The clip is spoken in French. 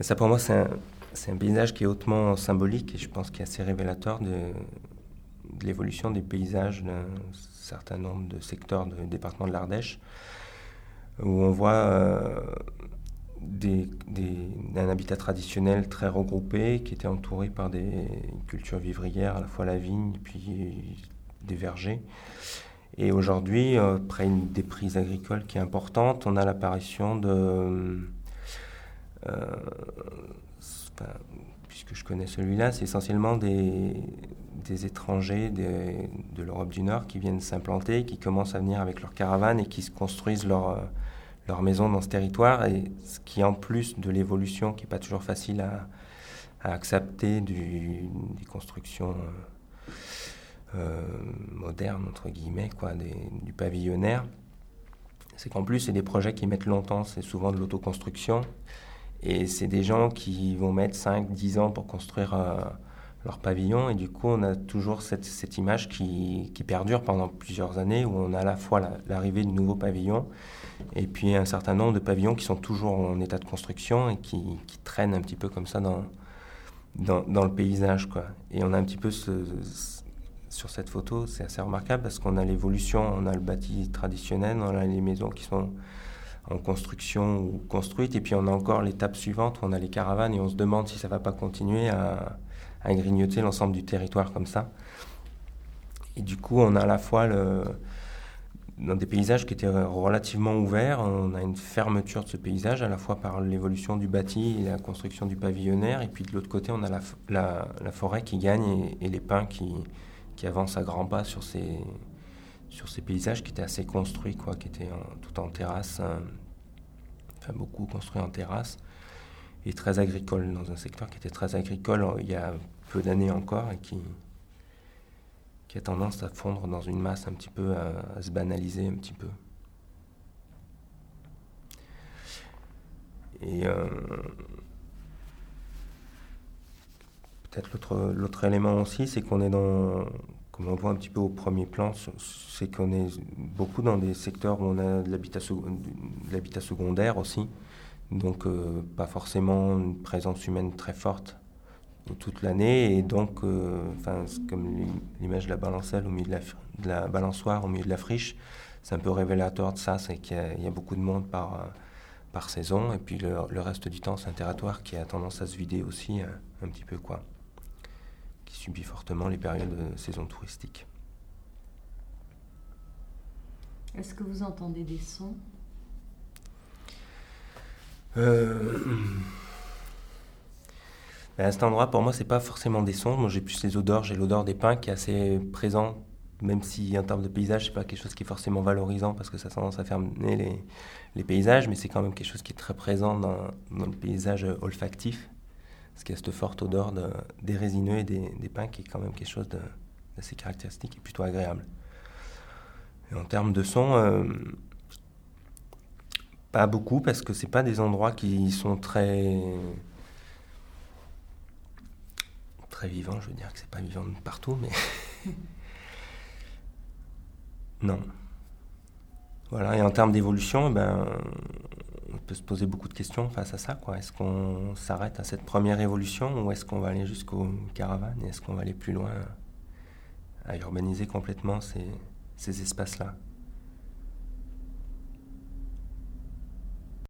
ça, pour moi, c'est un, paysage qui est hautement symbolique et je pense qu'il est assez révélateur de, l'évolution des paysages d'un certain nombre de secteurs du département de l'Ardèche, où on voit euh, un habitat traditionnel très regroupé qui était entouré par des cultures vivrières, à la fois la vigne puis des vergers. Et aujourd'hui, après une déprise agricole qui est importante, on a l'apparition de... Euh, puisque je connais celui-là, c'est essentiellement des, étrangers de l'Europe du Nord qui viennent s'implanter, qui commencent à venir avec leurs caravanes et qui se construisent leur, leur maison dans ce territoire. Et ce qui, en plus de l'évolution, qui n'est pas toujours facile à, accepter des constructions euh, euh, modernes, entre guillemets, quoi, du pavillonnaire, c'est qu'en plus, c'est des projets qui mettent longtemps, c'est souvent de l'autoconstruction. Et c'est des gens qui vont mettre 5, 10 ans pour construire euh, leur pavillon. Et du coup, on a toujours cette, image qui, perdure pendant plusieurs années, où on a à la fois l'arrivée du nouveau pavillon, et puis un certain nombre de pavillons qui sont toujours en état de construction et qui, traînent un petit peu comme ça dans, le paysage. Quoi. Et on a un petit peu sur cette photo, c'est assez remarquable parce qu'on a l'évolution, on a le bâti traditionnel, on a les maisons qui sont en construction ou construites, et puis on a encore l'étape suivante où on a les caravanes et on se demande si ça va pas continuer à, grignoter l'ensemble du territoire comme ça. Et du coup, on a à la fois le, dans des paysages qui étaient relativement ouverts, on a une fermeture de ce paysage, à la fois par l'évolution du bâti et la construction du pavillonnaire, et puis de l'autre côté, on a la forêt qui gagne et, les pins qui, qui, avancent à grands pas sur ces, sur ces paysages qui étaient assez construits, quoi, qui étaient tout en terrasse, hein, enfin beaucoup construits en terrasse, et très agricoles, dans un secteur qui était très agricole il y a peu d'années encore et qui, a tendance à fondre dans une masse un petit peu, à, se banaliser un petit peu. Et euh, peut-être l'autre élément aussi, c'est qu'on est dans, comme on voit un petit peu au premier plan, c'est qu'on est beaucoup dans des secteurs où on a de l'habitat secondaire aussi, donc euh, pas forcément une présence humaine très forte toute l'année. Et donc, euh, comme l'image de la balancelle au milieu de la, balançoire au milieu de la friche, c'est un peu révélateur de ça, c'est qu'il y, a beaucoup de monde par, saison. Et puis le, reste du temps, c'est un territoire qui a tendance à se vider aussi un, un petit peu, quoi. Subit fortement les périodes de saison touristique. Est-ce que vous entendez des sons? Euh, à cet endroit, pour moi, c'est pas forcément des sons. Moi, j'ai plus les odeurs. J'ai l'odeur des pins qui est assez présent, même si en termes de paysage, c'est pas quelque chose qui est forcément valorisant parce que ça a tendance à fermer les, les paysages, mais c'est quand même quelque chose qui est très présent dans, dans le paysage olfactif. Parce qu'il y a cette forte odeur de, des résineux et des, des, pins qui est quand même quelque chose d'assez caractéristique et plutôt agréable. Et en termes de son, euh, pas beaucoup parce que c'est pas des endroits qui sont très très vivants. Je veux dire que c'est pas vivant partout, mais non. Voilà. Et en termes d'évolution, ben, on peut se poser beaucoup de questions face à ça. Est-ce qu'on s'arrête à cette première évolution ou est-ce qu'on va aller jusqu'aux caravanes Est-ce qu'on va aller plus loin à urbaniser complètement ces espaces-là?